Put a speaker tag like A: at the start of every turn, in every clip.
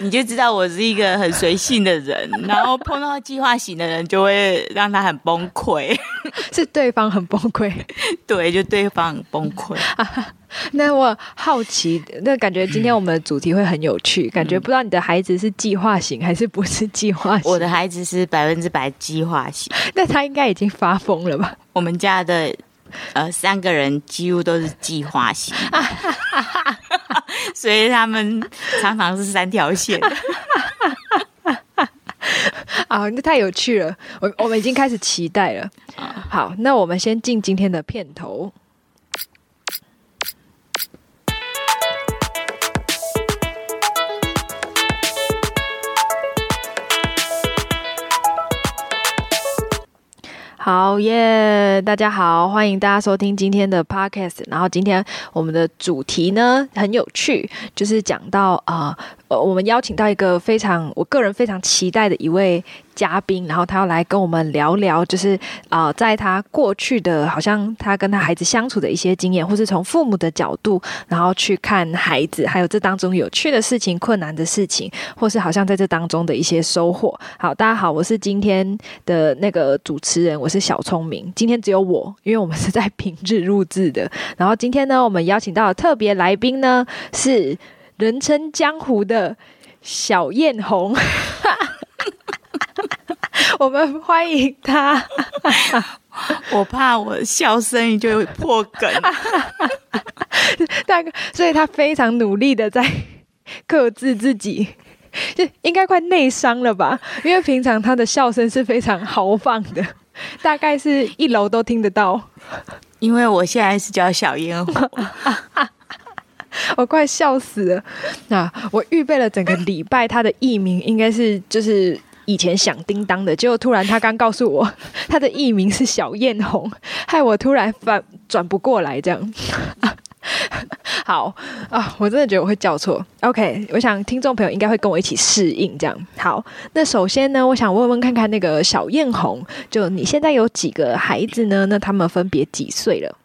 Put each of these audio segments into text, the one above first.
A: 你就知道我是一个很随性的人，然后碰到计划型的人就会让他很崩溃，
B: 是对方很崩溃。
A: 对，就对方很崩溃。
B: 那我好奇，那感觉今天我们的主题会很有趣，感觉不知道你的孩子是计划型还是不是计划型？
A: 我的孩子是百分之百计划型，
B: 那他应该已经发疯了吧？
A: 我们家的呃三个人几乎都是计划型，所以他们常常是三条线。
B: 啊，那太有趣了，我我们已经开始期待了。好，那我们先进今天的片头。好耶！大家好，欢迎大家收听今天的 podcast。然后今天我们的主题呢很有趣，就是讲到啊。我们邀请到一个非常，我个人非常期待的一位嘉宾，然后他要来跟我们聊聊，就是啊，在他过去的，好像他跟他孩子相处的一些经验，或是从父母的角度，然后去看孩子，还有这当中有趣的事情、困难的事情，或是好像在这当中的一些收获。好，大家好，我是今天的那个主持人，我是小聪明。今天只有我，因为我们是在 平日录制的。然后今天呢，我们邀请到的特别来宾呢是。人称江湖的小艳红，我们欢迎他。
A: 我怕我笑声就会破梗，
B: 大哥，所以他非常努力的在克制自己，就应该快内伤了吧？因为平常他的笑声是非常豪放的，大概是一楼都听得到。
A: 因为我现在是叫小烟红。
B: 我快笑死了！那我预备了整个礼拜，他的艺名应该是就是以前响叮当的，结果突然他刚告诉我他的艺名是小艳红，害我突然反转不过来，这样。好啊，我真的觉得我会叫错。OK，我想听众朋友应该会跟我一起适应这样。好，那首先呢，我想问问看看那个小艳红，就你现在有几个孩子呢？那他们分别几岁了？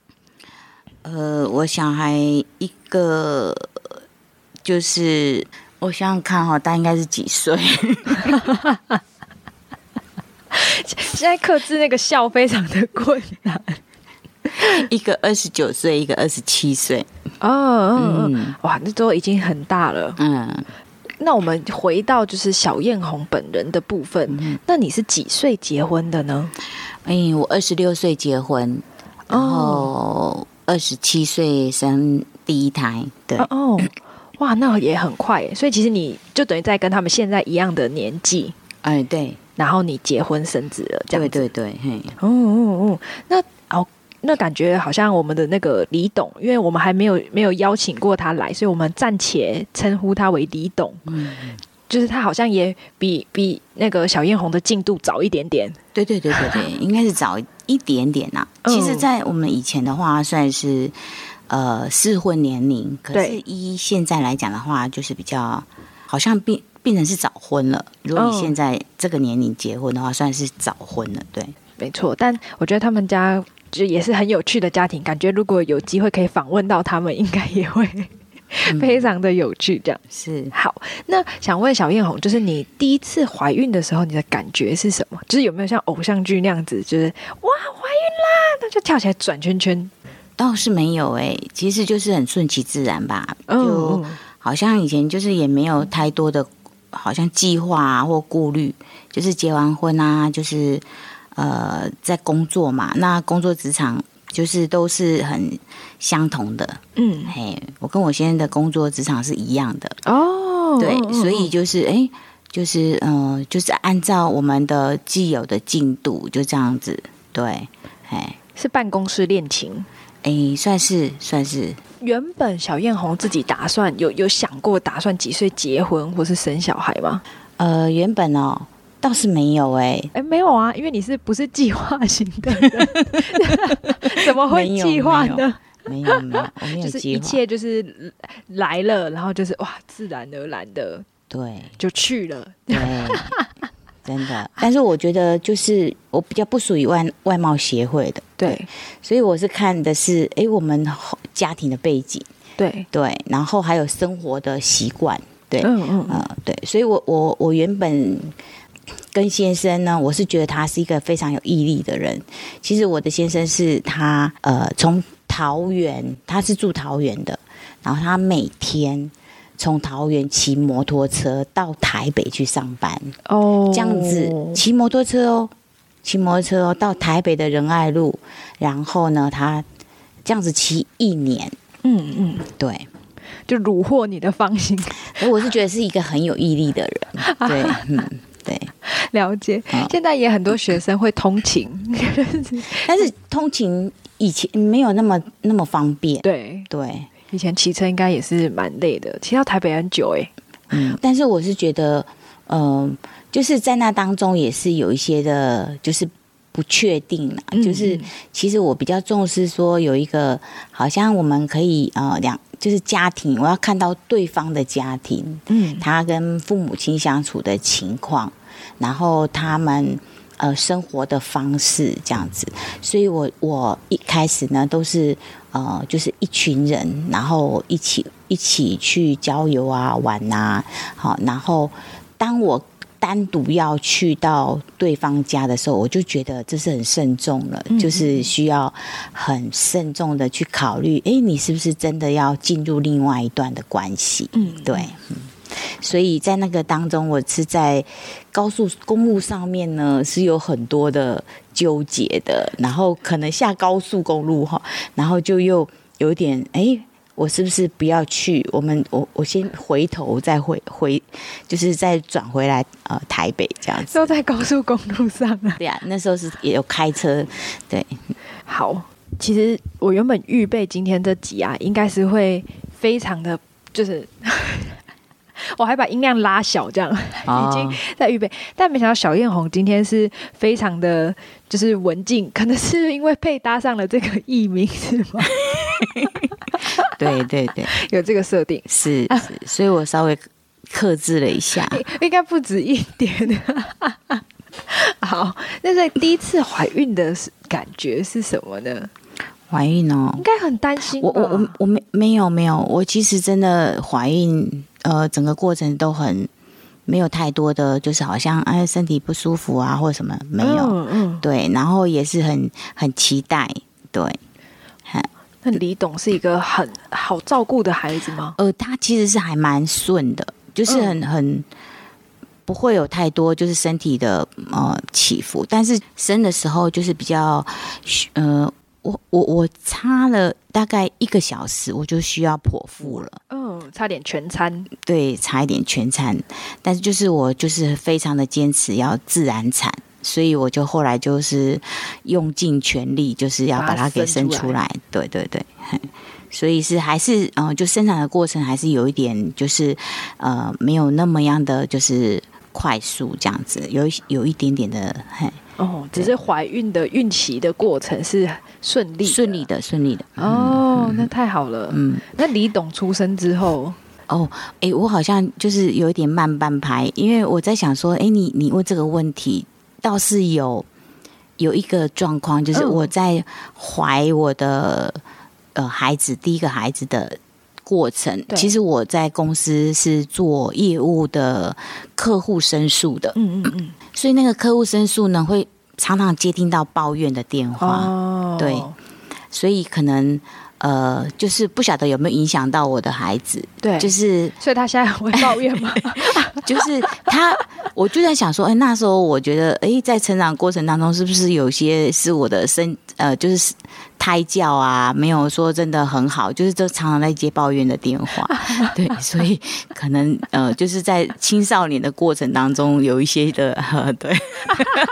A: 呃，我小孩一个就是我想想看哈，他应该是几岁？
B: 现在克制那个笑非常的困难。
A: 一个二十九岁，一个二十七岁。
B: 哦，嗯，哇，那都已经很大了。嗯，那我们回到就是小艳红本人的部分。那你是几岁结婚的呢？
A: 哎，我二十六岁结婚，然后。二十七岁生第一胎，对。哦，
B: 哇，那也很快，所以其实你就等于在跟他们现在一样的年纪，
A: 哎，对，
B: 然后你结婚生子了，这样
A: 对对对，嘿，
B: 哦哦哦，那哦，那感觉好像我们的那个李董，因为我们还没有没有邀请过他来，所以我们暂且称呼他为李董，嗯。就是他好像也比比那个小艳红的进度早一点点，
A: 对对对对对，应该是早一点点呐。其实，在我们以前的话，算是呃适婚年龄，可是依现在来讲的话，就是比较好像变变成是早婚了。如果你现在这个年龄结婚的话，算是早婚了。对，
B: 没错。但我觉得他们家就也是很有趣的家庭，感觉如果有机会可以访问到他们，应该也会。非常的有趣，这样
A: 是
B: 好。那想问小艳红，就是你第一次怀孕的时候，你的感觉是什么？就是有没有像偶像剧那样子，就是哇怀孕啦，那就跳起来转圈圈？
A: 倒是没有哎，其实就是很顺其自然吧。就好像以前就是也没有太多的，好像计划或顾虑，就是结完婚啊，就是呃在工作嘛，那工作职场。就是都是很相同的，嗯，嘿，我跟我现在的工作职场是一样的哦，对，所以就是哎，就是嗯，就是按照我们的既有的进度就这样子，对，
B: 哎，是办公室恋情，
A: 哎，算是算是。
B: 原本小艳红自己打算有有想过打算几岁结婚或是生小孩吗？
A: 呃，原本哦。倒是没有哎，
B: 哎，没有啊，因为你是不是计划型的？怎么会计划呢？
A: 没有没有，没有
B: 就是一切就是来了，然后就是哇，自然而然的，
A: 对，
B: 就去了。
A: 对，真的。但是我觉得，就是我比较不属于外外貌协会的，
B: 对，
A: 所以我是看的是，哎，我们家庭的背景，
B: 对
A: 对，然后还有生活的习惯。对，嗯嗯嗯，对，所以我我我原本跟先生呢，我是觉得他是一个非常有毅力的人。其实我的先生是他呃从桃园，他是住桃园的，然后他每天从桃园骑摩托车到台北去上班哦，这样子骑摩托车哦，骑摩托车哦到台北的仁爱路，然后呢他这样子骑一年，嗯嗯，对。
B: 就虏获你的芳心，
A: 我是觉得是一个很有毅力的人。对，嗯，对，
B: 了解。现在也很多学生会通勤，
A: 但是通勤以前没有那么那么方便。
B: 对。
A: 对，
B: 以前骑车应该也是蛮累的，骑到台北很久哎。
A: 嗯，但是我是觉得，嗯，就是在那当中也是有一些的，就是不确定了。就是其实我比较重视说有一个，好像我们可以呃两。就是家庭，我要看到对方的家庭，嗯，他跟父母亲相处的情况，然后他们呃生活的方式这样子，所以我我一开始呢都是呃就是一群人，然后一起一起去郊游啊玩啊，好，然后当我。单独要去到对方家的时候，我就觉得这是很慎重了，就是需要很慎重的去考虑，哎，你是不是真的要进入另外一段的关系？嗯，对，嗯，所以在那个当中，我是在高速公路上面呢，是有很多的纠结的，然后可能下高速公路哈，然后就又有点哎。我是不是不要去？我们我我先回头再回回，就是再转回来呃台北这样子。
B: 都在高速公路上啊？
A: 对啊，那时候是也有开车。对，
B: 好，其实我原本预备今天这集啊，应该是会非常的，就是 我还把音量拉小，这样已经在预备。但没想到小艳红今天是非常的，就是文静，可能是因为配搭上了这个艺名，是吗？
A: 对对对，
B: 有这个设定
A: 是是，所以我稍微克制了一下，
B: 应该不止一点。好，那在第一次怀孕的感觉是什么呢？
A: 怀孕哦，
B: 应该很担心。
A: 我我我我没没有没有，我其实真的怀孕，呃，整个过程都很没有太多的，就是好像哎身体不舒服啊或者什么没有，嗯嗯，对，然后也是很很期待，对。
B: 那李董是一个很好照顾的孩子吗？
A: 呃，他其实是还蛮顺的，就是很很不会有太多就是身体的呃起伏，但是生的时候就是比较呃，我我我差了大概一个小时，我就需要剖腹了。
B: 嗯，差点全餐，
A: 对，差一点全餐，但是就是我就是非常的坚持要自然产。所以我就后来就是用尽全力，就是要把它给生出来。对对对，所以是还是嗯，就生产的过程还是有一点，就是呃，没有那么样的就是快速这样子，有有一点点的嘿。
B: 哦，只是怀孕的孕期的过程是顺利
A: 顺利的顺利的。
B: 哦，那太好了。嗯，那李董出生之后，
A: 哦，哎，我好像就是有一点慢半拍，因为我在想说，哎，你你问这个问题。倒是有有一个状况，就是我在怀我的呃孩子第一个孩子的过程，其实我在公司是做业务的客户申诉的，嗯嗯嗯，所以那个客户申诉呢，会常常接听到抱怨的电话，对，所以可能。呃，就是不晓得有没有影响到我的孩子，
B: 对，
A: 就是，
B: 所以他现在会抱怨吗？
A: 就是他，我就在想说，哎，那时候我觉得，哎，在成长过程当中，是不是有些是我的身，呃，就是。胎教啊，没有说真的很好，就是都常常在接抱怨的电话，对，所以可能呃，就是在青少年的过程当中有一些的，对，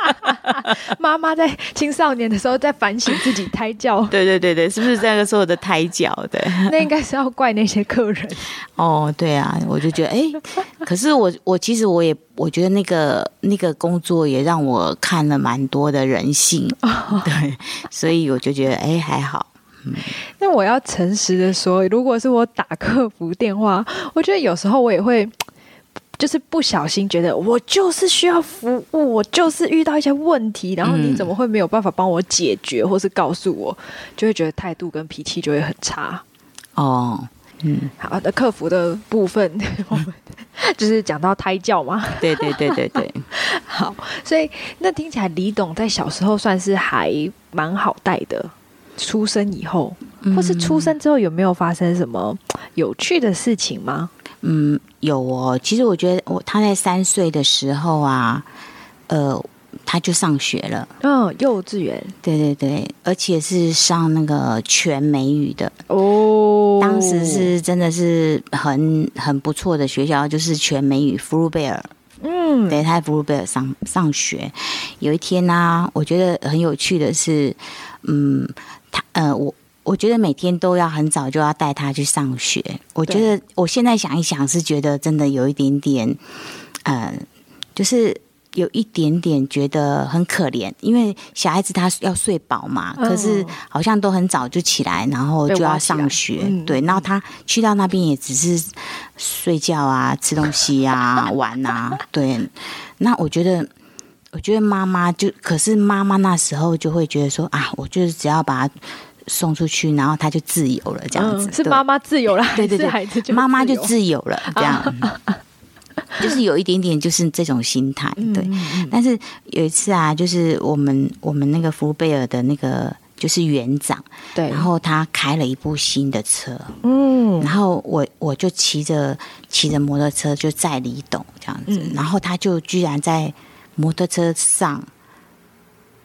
B: 妈妈在青少年的时候在反省自己胎教，
A: 对对对对，是不是那个时候的胎教？对，
B: 那应该是要怪那些客人。
A: 哦，对啊，我就觉得，哎，可是我我其实我也。我觉得那个那个工作也让我看了蛮多的人性，对，所以我就觉得哎还好。
B: 那我要诚实的说，如果是我打客服电话，我觉得有时候我也会就是不小心觉得我就是需要服务，我就是遇到一些问题，然后你怎么会没有办法帮我解决，或是告诉我，就会觉得态度跟脾气就会很差。
A: 哦。
B: 嗯，好的，客服的部分，我们 就是讲到胎教嘛。
A: 对对对对对。
B: 好，所以那听起来李董在小时候算是还蛮好带的。出生以后，或是出生之后，有没有发生什么有趣的事情吗？
A: 嗯，有哦。其实我觉得，我他在三岁的时候啊，呃，他就上学了。
B: 嗯，幼稚园。
A: 对对对，而且是上那个全美语的哦。当时是真的是很很不错的学校，就是全美语福禄贝尔。嗯，对，他在福禄贝尔上上学。有一天呢，我觉得很有趣的是，嗯。他呃，我我觉得每天都要很早就要带他去上学。我觉得我现在想一想，是觉得真的有一点点，呃，就是有一点点觉得很可怜，因为小孩子他要睡饱嘛，可是好像都很早就起来，然后就要上学。对，然后他去到那边也只是睡觉啊、吃东西啊、玩啊。对，那我觉得。我觉得妈妈就，可是妈妈那时候就会觉得说啊，我就是只要把他送出去，然后他就自由了，这样子
B: 是妈妈自由了，对对
A: 对，妈妈就自由了，这样 就是有一点点就是这种心态，对。但是有一次啊，就是我们我们那个福贝尔的那个就是园长，
B: 对，
A: 然后他开了一部新的车，嗯，然后我我就骑着骑着摩托车就载李董这样子，然后他就居然在。摩托车上，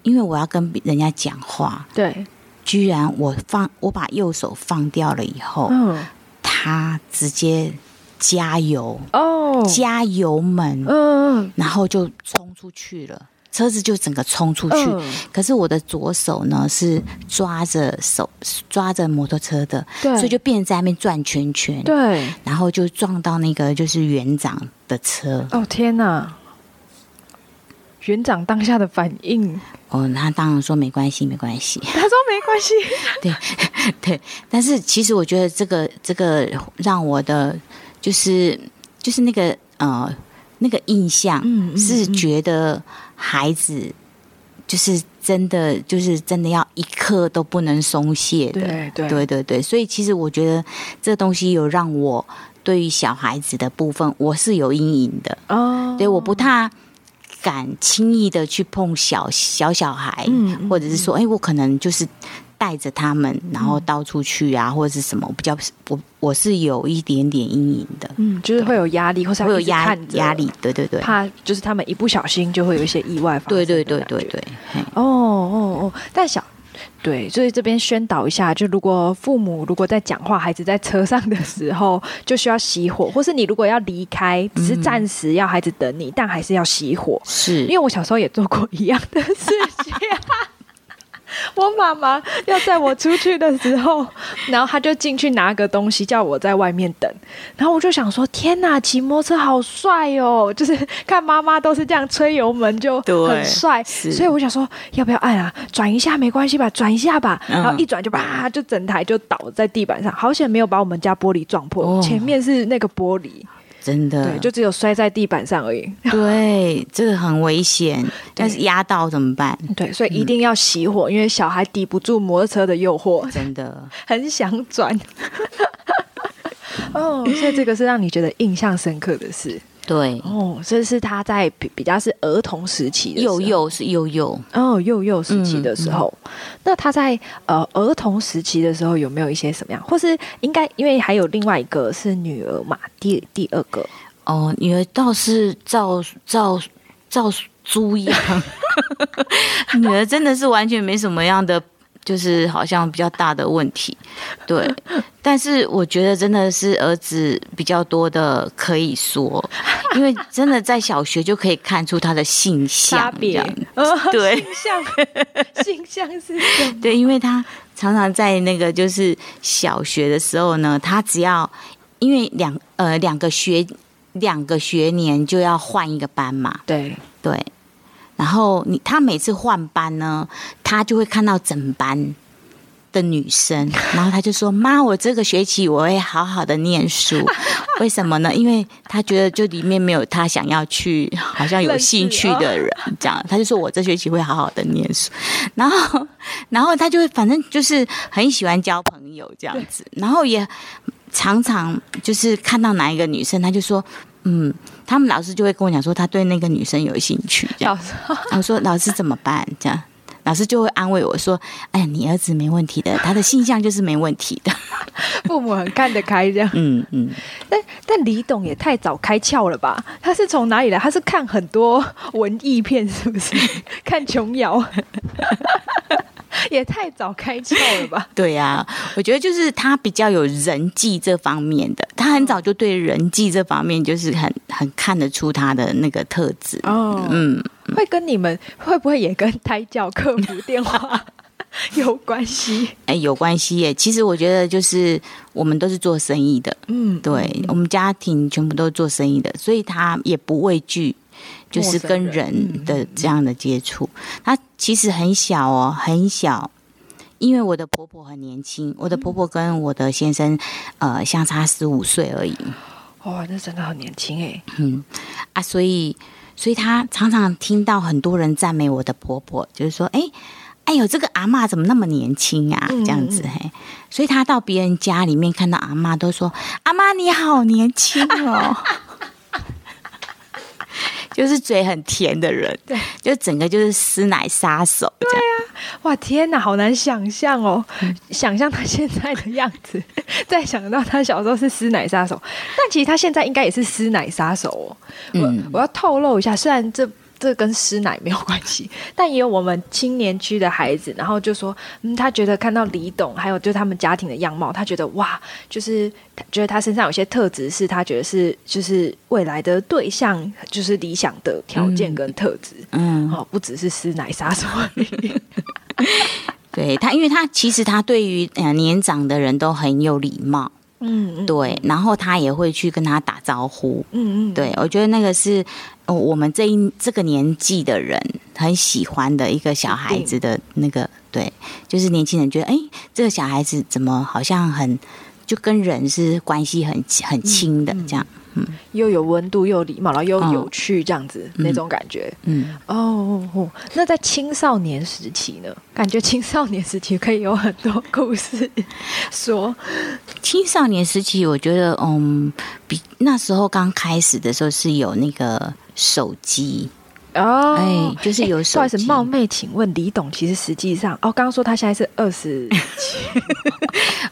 A: 因为我要跟人家讲话，
B: 对，
A: 居然我放我把右手放掉了以后，嗯，他直接加油哦，加油门，嗯，然后就冲出去了，车子就整个冲出去，可是我的左手呢是抓着手抓着摩托车的，
B: 对，
A: 所以就变在那边转圈圈，
B: 对，
A: 然后就撞到那个就是园长的车，
B: 哦天哪！园长当下的反应，
A: 哦，他当然说没关系，没关系。
B: 他说没关系，
A: 对 对。但是其实我觉得这个这个让我的就是就是那个呃那个印象是觉得孩子就是真的就是真的要一刻都不能松懈的，
B: 对
A: 对对对。所以其实我觉得这东西有让我对于小孩子的部分我是有阴影的哦，对，我不太。敢轻易的去碰小小小孩，或者是说，哎，我可能就是带着他们，然后到处去啊，或者是什么，比较我我是有一点点阴影的，
B: 嗯，就是会有压力，或是
A: 会有压压力，对对对，
B: 怕就是他们一不小心就会有一些意外发生，
A: 对对对对对，
B: 哦哦哦，但小。对，所以这边宣导一下，就如果父母如果在讲话，孩子在车上的时候，就需要熄火，或是你如果要离开，只是暂时要孩子等你，但还是要熄火。
A: 是。
B: 因为我小时候也做过一样的事情。我妈妈要在我出去的时候，然后她就进去拿个东西，叫我在外面等。然后我就想说：天哪，骑摩托车好帅哦！就是看妈妈都是这样吹油门就很帅，所以我想说要不要按啊？转一下没关系吧？转一下吧。然后一转就啪，就整台就倒在地板上。好险没有把我们家玻璃撞破，前面是那个玻璃。
A: 真的，
B: 对，就只有摔在地板上而已。
A: 对，这个很危险，但是压到怎么办？
B: 对，所以一定要熄火，因为小孩抵不住摩托车的诱惑，
A: 真的
B: 很想转。哦，所以这个是让你觉得印象深刻的事。
A: 对
B: 哦，这是他在比比较是儿童时期，
A: 幼幼是幼幼
B: 哦，幼幼时期的时候。那他在呃儿童时期的时候有没有一些什么样，或是应该因为还有另外一个是女儿嘛？第第二个
A: 哦，女儿倒是照照照猪一样，女儿真的是完全没什么样的。就是好像比较大的问题，对，但是我觉得真的是儿子比较多的可以说，因为真的在小学就可以看出他的性向，这样，对，
B: 性向，性向是什么？
A: 对，因为他常常在那个就是小学的时候呢，他只要因为两呃两个学两个学年就要换一个班嘛，
B: 对。
A: 对。然后你他每次换班呢，他就会看到整班的女生，然后他就说：“妈，我这个学期我会好好的念书。为什么呢？因为他觉得就里面没有他想要去，好像有兴趣的人，这样他就说我这学期会好好的念书。然后，然后他就会反正就是很喜欢交朋友这样子，然后也。常常就是看到哪一个女生，他就说，嗯，他们老师就会跟我讲说，他对那个女生有兴趣。这样，我说老师怎么办？这样，老师就会安慰我说，哎，你儿子没问题的，他的性向就是没问题的。
B: 父母很看得开，这样。嗯嗯。但但李董也太早开窍了吧？他是从哪里来？他是看很多文艺片，是不是？看琼瑶。也太早开窍了吧？
A: 对呀，我觉得就是他比较有人际这方面的，他很早就对人际这方面就是很很看得出他的那个特质。哦，
B: 嗯，会跟你们会不会也跟胎教客服电话 有关系？
A: 哎，有关系耶。其实我觉得就是我们都是做生意的，嗯，对我们家庭全部都是做生意的，所以他也不畏惧。就是跟人的这样的接触，他其实很小哦，很小。因为我的婆婆很年轻，我的婆婆跟我的先生呃相差十五岁而已。
B: 哇，那真的很年轻哎。嗯
A: 啊，所以所以她常常听到很多人赞美我的婆婆，就是说，哎哎呦，这个阿妈怎么那么年轻啊？这样子嘿。所以她到别人家里面看到阿妈，都说阿妈你好年轻哦。就是嘴很甜的人，对，就整个就是师奶杀手，
B: 对啊，哇天哪，好难想象哦，想象他现在的样子，再想到他小时候是师奶杀手，但其实他现在应该也是师奶杀手哦。我我要透露一下，虽然这。这跟师奶没有关系，但也有我们青年区的孩子，然后就说，嗯，他觉得看到李董，还有就他们家庭的样貌，他觉得哇，就是觉得他身上有些特质是他觉得是就是未来的对象，就是理想的条件跟特质，嗯，哦，不只是师奶杀手，
A: 对他，因为他其实他对于呃年长的人都很有礼貌。嗯，对，然后他也会去跟他打招呼。嗯嗯，对，我觉得那个是我们这一这个年纪的人很喜欢的一个小孩子的那个，对，就是年轻人觉得，哎，这个小孩子怎么好像很就跟人是关系很很亲的这样。
B: 嗯，又有温度，又有礼貌，然后又有趣，这样子那种感觉。嗯，哦，那在青少年时期呢？感觉青少年时期可以有很多故事说。
A: 青少年时期，我觉得，嗯，比那时候刚开始的时候是有那个手机。哦，哎，就是有手
B: 机。冒昧请问，李董其实实际上，哦，刚刚说他现在是二十七，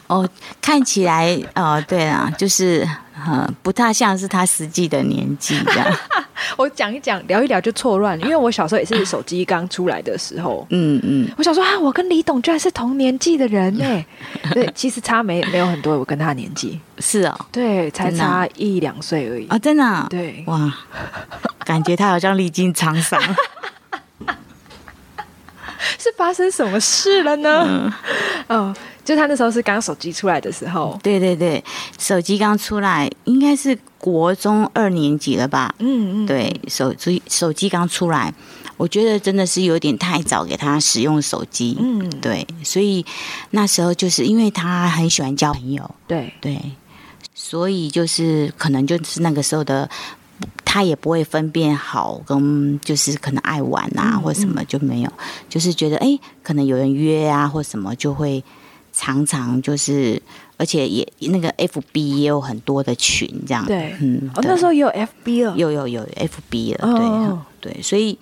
A: 哦，看起来，哦，对啊，就是。呃，不太像是他实际的年纪这样。
B: 我讲一讲，聊一聊就错乱了，因为我小时候也是手机刚出来的时候。嗯嗯。我想说啊，我跟李董居然是同年纪的人呢。对，其实差没没有很多，我跟他年纪
A: 是哦，
B: 对，才差一两岁而已
A: 啊，真的。
B: 对，
A: 哇，感觉他好像历经沧桑。
B: 是发生什么事了呢？嗯。就他那时候是刚手机出来的时候，
A: 对对对，手机刚出来，应该是国中二年级了吧？嗯嗯，对，手机手机刚出来，我觉得真的是有点太早给他使用手机。嗯，对，所以那时候就是因为他很喜欢交朋友，
B: 对
A: 对，所以就是可能就是那个时候的，他也不会分辨好跟就是可能爱玩啊或什么就没有，就是觉得哎，可能有人约啊或什么就会。常常就是，而且也那个 F B 也有很多的群这样，
B: 对，嗯，哦，那时候也有 F B 了，
A: 有有有 F B 了，对对，所以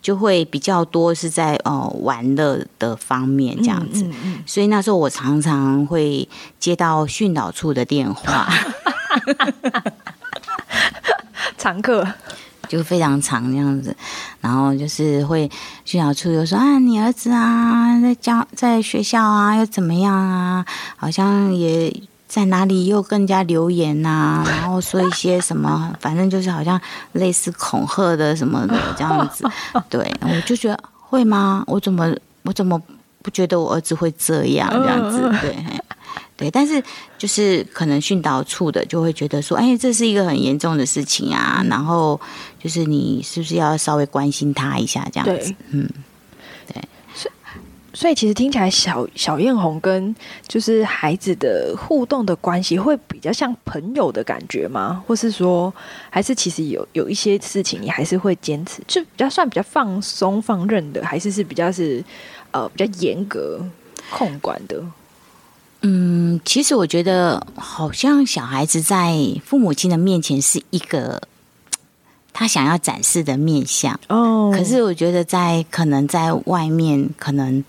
A: 就会比较多是在哦玩乐的方面这样子，所以那时候我常常会接到训导处的电话，
B: 常客。
A: 就非常长这样子，然后就是会训导处又说啊，你儿子啊，在教在学校啊，又怎么样啊？好像也在哪里又更加留言呐，然后说一些什么，反正就是好像类似恐吓的什么的这样子。对，我就觉得会吗？我怎么我怎么不觉得我儿子会这样这样子？对。对，但是就是可能训导处的就会觉得说，哎，这是一个很严重的事情啊，然后就是你是不是要稍微关心他一下这样子？嗯，对。
B: 所以，所以其实听起来，小小艳红跟就是孩子的互动的关系，会比较像朋友的感觉吗？或是说，还是其实有有一些事情，你还是会坚持，就比较算比较放松放任的，还是是比较是呃比较严格控管的？
A: 嗯，其实我觉得好像小孩子在父母亲的面前是一个他想要展示的面相。
B: 哦，
A: 可是我觉得在可能在外面，可能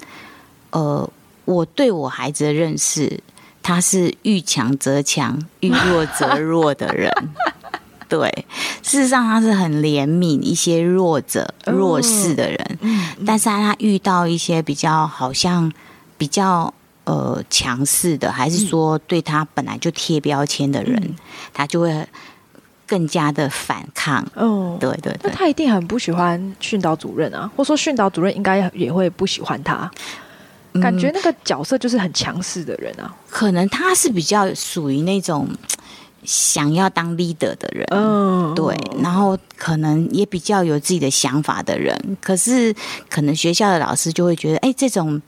A: 呃，我对我孩子的认识，他是遇强则强，遇弱则弱的人。对，事实上他是很怜悯一些弱者、弱势的人，但是他遇到一些比较好像比较呃强势的，还是说对他本来就贴标签的人，他就会更加的反抗。
B: 哦，
A: 对对对，
B: 那他一定很不喜欢训导主任啊，或者说训导主任应该也会不喜欢他。感觉那个角色就是很强势的人啊，
A: 可能他是比较属于那种。想要当 leader 的人，嗯，对，然后可能也比较有自己的想法的人，可是可能学校的老师就会觉得，哎，这种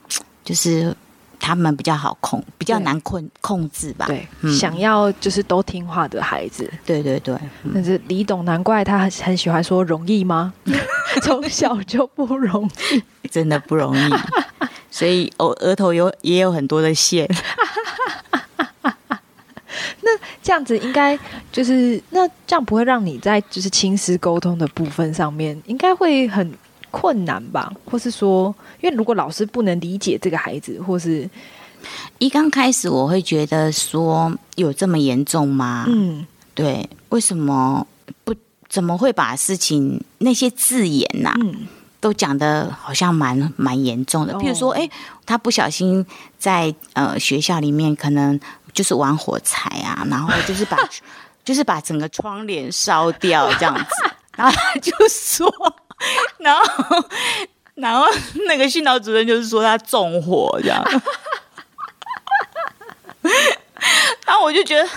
A: 就是他们比较好控，比较难控控制吧？
B: 对，想要就是都听话的孩子，
A: 对对对。
B: 但是李董难怪他很很喜欢说容易吗？从小就不容易，
A: 真的不容易，所以我，额头有也有很多的线。
B: 那这样子应该就是那这样不会让你在就是亲师沟通的部分上面应该会很困难吧？或是说，因为如果老师不能理解这个孩子，或是
A: 一刚开始我会觉得说有这么严重吗？嗯，对，为什么不怎么会把事情那些字眼呐，都讲的好像蛮蛮严重的？譬如说，哎，他不小心在呃学校里面可能。就是玩火柴啊，然后就是把，就是把整个窗帘烧掉这样子，然后他就说，然后，然后那个训导主任就是说他纵火这样，然后我就觉得，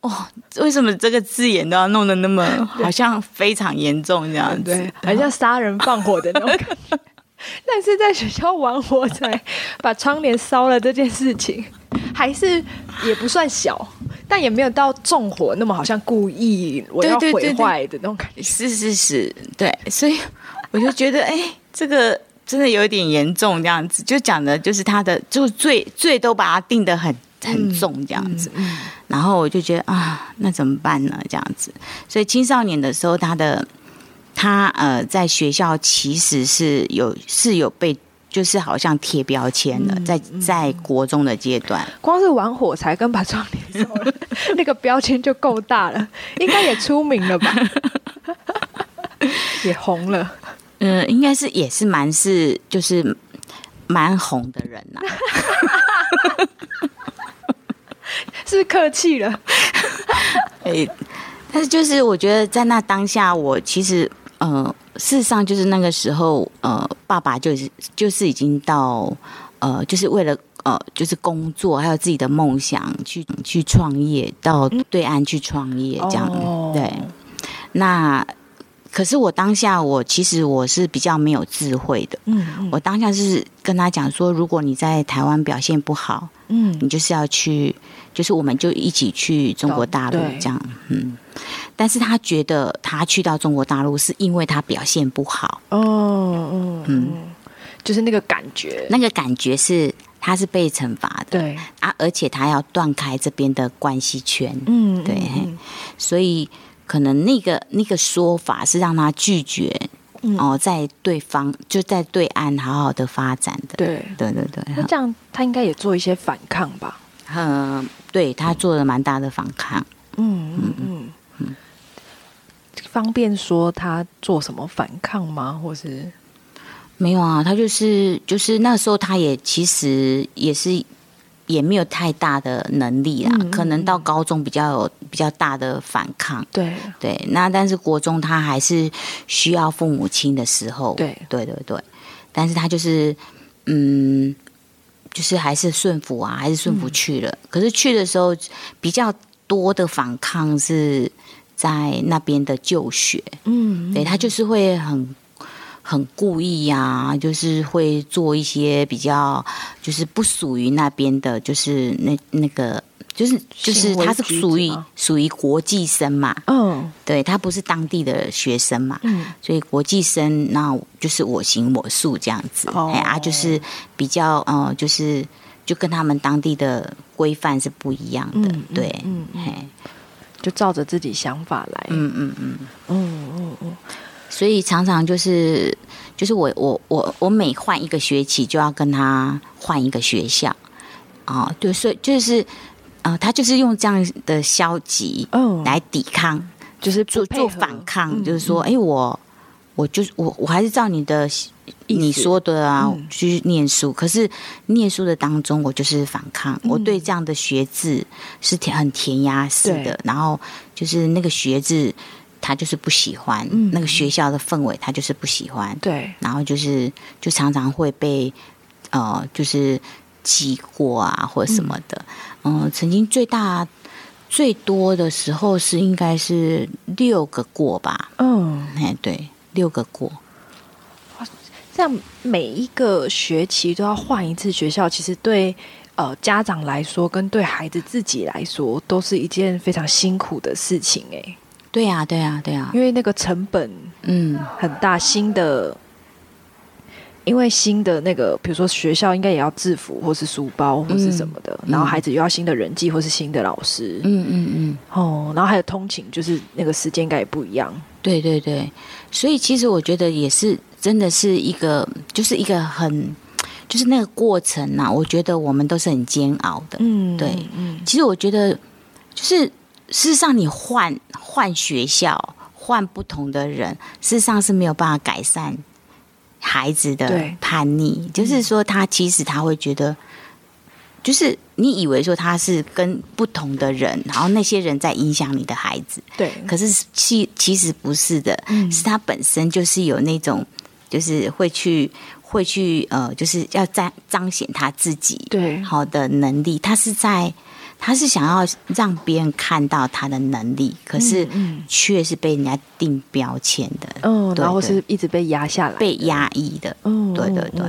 A: 哦，为什么这个字眼都要弄得那么好像非常严重这样子，
B: 对，好像杀人放火的那种感觉。但是在学校玩火柴，把窗帘烧了这件事情。还是也不算小，但也没有到纵火那么好像故意我要毁坏的那种感觉。
A: 是是是，对，所以我就觉得，哎，这个真的有点严重，这样子就讲的就是他的就罪罪都把它定的很很重这样子。然后我就觉得啊，那怎么办呢？这样子，所以青少年的时候，他的他呃，在学校其实是有是有被。就是好像贴标签了，在在国中的阶段，
B: 光是玩火柴跟把窗帘烧了，那个标签就够大了，应该也出名了吧？也红了。
A: 嗯，应该是也是蛮是就是蛮红的人呐。
B: 是客气了。
A: 哎，但是就是我觉得在那当下，我其实呃。事实上，就是那个时候，呃，爸爸就是就是已经到，呃，就是为了呃，就是工作还有自己的梦想去去创业，到对岸去创业这样。对，那可是我当下我其实我是比较没有智慧的。嗯，我当下是跟他讲说，如果你在台湾表现不好，嗯，你就是要去，就是我们就一起去中国大陆这样。嗯。但是他觉得他去到中国大陆是因为他表现不好。哦，
B: 嗯。嗯，就是那个感觉，
A: 那个感觉是他是被惩罚的，
B: 对。
A: 啊，而且他要断开这边的关系圈，嗯，对，所以可能那个那个说法是让他拒绝哦，在对方就在对岸好好的发展的，
B: 对。
A: 对对对，
B: 那这样他应该也做一些反抗吧？
A: 嗯，对他做了蛮大的反抗，嗯嗯。嗯。
B: 方便说他做什么反抗吗？或是
A: 没有啊？他就是就是那时候他也其实也是也没有太大的能力啦，可能到高中比较有比较大的反抗。
B: 对
A: 对，那但是国中他还是需要父母亲的时候。
B: 对
A: 对对对，但是他就是嗯，就是还是顺服啊，还是顺服去了。可是去的时候比较多的反抗是。在那边的就学，嗯，对他就是会很很故意呀，就是会做一些比较，就是不属于那边的，就是那那个，就是就是他是属于属于国际生嘛，嗯，对他不是当地的学生嘛，嗯，所以国际生那就是我行我素这样子，哎啊，就是比较嗯，就是就跟他们当地的规范是不一样的，对，嗯，嘿，
B: 就照着自己想法来，
A: 嗯嗯嗯，嗯嗯嗯，所以常常就是就是我我我我每换一个学期就要跟他换一个学校，啊，对，所以就是啊，他就是用这样的消极来抵抗，
B: 就是
A: 做做反抗，就是说，哎，我我就是我我还是照你的。你说的啊，去念书，可是念书的当中，我就是反抗。我对这样的学制是填很填鸭式的，然后就是那个学制，他就是不喜欢那个学校的氛围，他就是不喜欢。
B: 对，
A: 然后就是就常常会被呃，就是记过啊，或者什么的。嗯，曾经最大最多的时候是应该是六个过吧。嗯，哎，对，六个过。
B: 这样每一个学期都要换一次学校，其实对呃家长来说，跟对孩子自己来说，都是一件非常辛苦的事情。哎，
A: 对呀，对呀，对呀，
B: 因为那个成本嗯很大，新的，因为新的那个，比如说学校应该也要制服或是书包或是什么的，然后孩子又要新的人际或是新的老师，嗯嗯嗯，哦，然后还有通勤，就是那个时间应该也不一样。
A: 对对对，所以其实我觉得也是。真的是一个，就是一个很，就是那个过程呐。我觉得我们都是很煎熬的。嗯，对，嗯。其实我觉得，就是事实上，你换换学校，换不同的人，事实上是没有办法改善孩子的叛逆。就是说，他其实他会觉得。就是你以为说他是跟不同的人，然后那些人在影响你的孩子，
B: 对。
A: 可是其其实不是的，是他本身就是有那种，就是会去会去呃，就是要彰彰显他自己
B: 对
A: 好的能力。他是在他是想要让别人看到他的能力，可是却是被人家定标签的，
B: 嗯，然后是一直被压下来、
A: 被压抑的，嗯，对对对。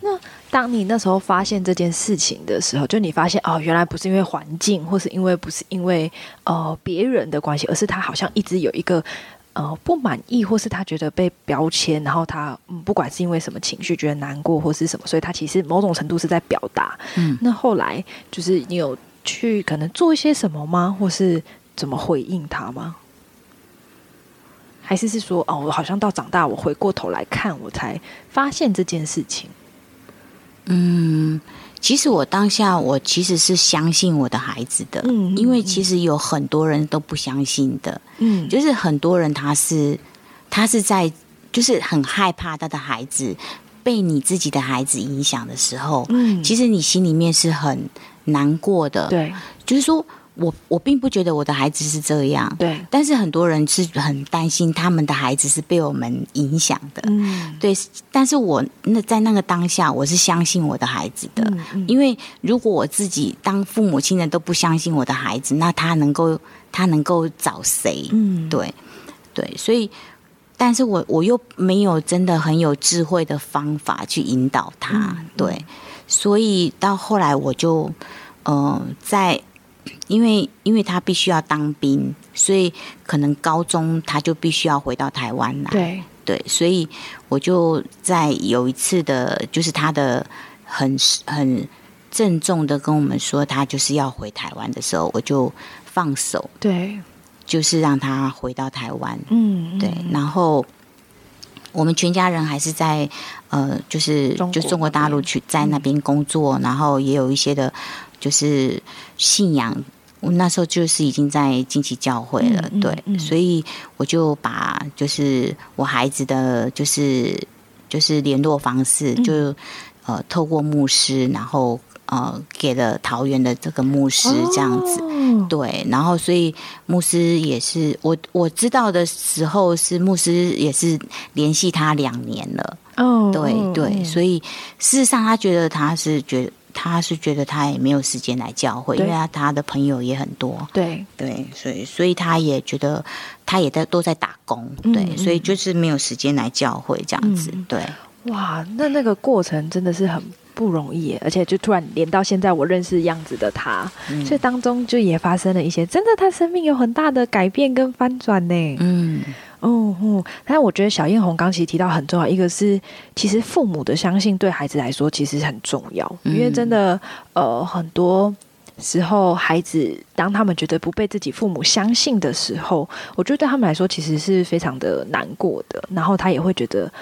B: 那。当你那时候发现这件事情的时候，就你发现哦，原来不是因为环境，或是因为不是因为呃别人的关系，而是他好像一直有一个呃不满意，或是他觉得被标签，然后他嗯不管是因为什么情绪觉得难过或是什么，所以他其实某种程度是在表达。嗯，那后来就是你有去可能做一些什么吗？或是怎么回应他吗？还是是说哦，我好像到长大，我回过头来看，我才发现这件事情。
A: 嗯，其实我当下我其实是相信我的孩子的，嗯，因为其实有很多人都不相信的，嗯，就是很多人他是他是在就是很害怕他的孩子被你自己的孩子影响的时候，嗯，其实你心里面是很难过的，
B: 对，
A: 就是说。我我并不觉得我的孩子是这样，
B: 对。
A: 但是很多人是很担心他们的孩子是被我们影响的，嗯，对。但是我那在那个当下，我是相信我的孩子的，因为如果我自己当父母亲的都不相信我的孩子，那他能够他能够找谁？嗯，对，对。所以，但是我我又没有真的很有智慧的方法去引导他，对。所以到后来，我就嗯在。因为因为他必须要当兵，所以可能高中他就必须要回到台湾来。
B: 对
A: 对，所以我就在有一次的，就是他的很很郑重的跟我们说，他就是要回台湾的时候，我就放手。
B: 对，
A: 就是让他回到台湾。嗯，对。然后我们全家人还是在呃，就是就中国大陆去在那边工作，然后也有一些的。就是信仰，我那时候就是已经在近期教会了，对，所以我就把就是我孩子的就是就是联络方式，就呃透过牧师，然后呃给了桃园的这个牧师这样子，对，然后所以牧师也是我我知道的时候是牧师也是联系他两年了，哦，对对，所以事实上他觉得他是觉得。他是觉得他也没有时间来教会，因为他他的朋友也很多。
B: 对
A: 对，所以所以他也觉得他也在都在打工，对，所以就是没有时间来教会这样子。对，
B: 哇，那那个过程真的是很不容易，而且就突然连到现在我认识样子的他，所以当中就也发生了一些真的，他生命有很大的改变跟翻转呢。嗯。哦哦，但我觉得小艳红刚其实提到很重要，一个是其实父母的相信对孩子来说其实很重要，因为真的呃很多时候孩子当他们觉得不被自己父母相信的时候，我觉得对他们来说其实是非常的难过的，然后他也会觉得。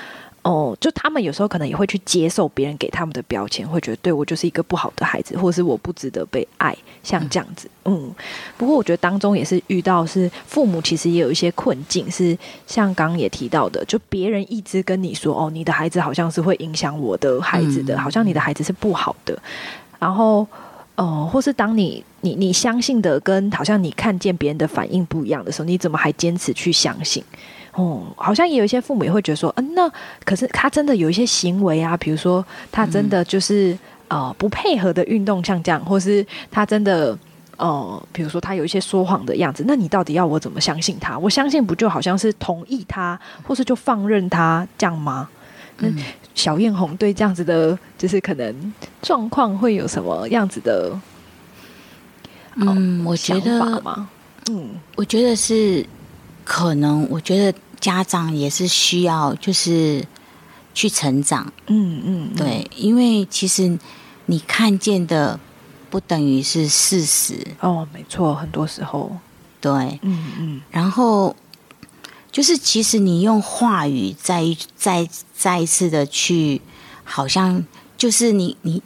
B: 哦，就他们有时候可能也会去接受别人给他们的标签，会觉得对我就是一个不好的孩子，或者是我不值得被爱，像这样子。嗯，不过我觉得当中也是遇到是父母其实也有一些困境，是像刚刚也提到的，就别人一直跟你说哦，你的孩子好像是会影响我的孩子的，好像你的孩子是不好的，然后哦，或是当你你你相信的跟好像你看见别人的反应不一样的时候，你怎么还坚持去相信？哦，好像也有一些父母也会觉得说，嗯，那可是他真的有一些行为啊，比如说他真的就是呃不配合的运动，像这样，或是他真的呃，比如说他有一些说谎的样子，那你到底要我怎么相信他？我相信不就好像是同意他，或是就放任他这样吗？嗯，小艳红对这样子的，就是可能状况会有什么样子的？
A: 嗯，我觉得
B: 吗？嗯，
A: 我觉得是。可能我觉得家长也是需要，就是去成长。
B: 嗯嗯，
A: 对，因为其实你看见的不等于是事实。
B: 哦，没错，很多时候，
A: 对，
B: 嗯嗯。
A: 然后就是其实你用话语再再再一次的去，好像就是你你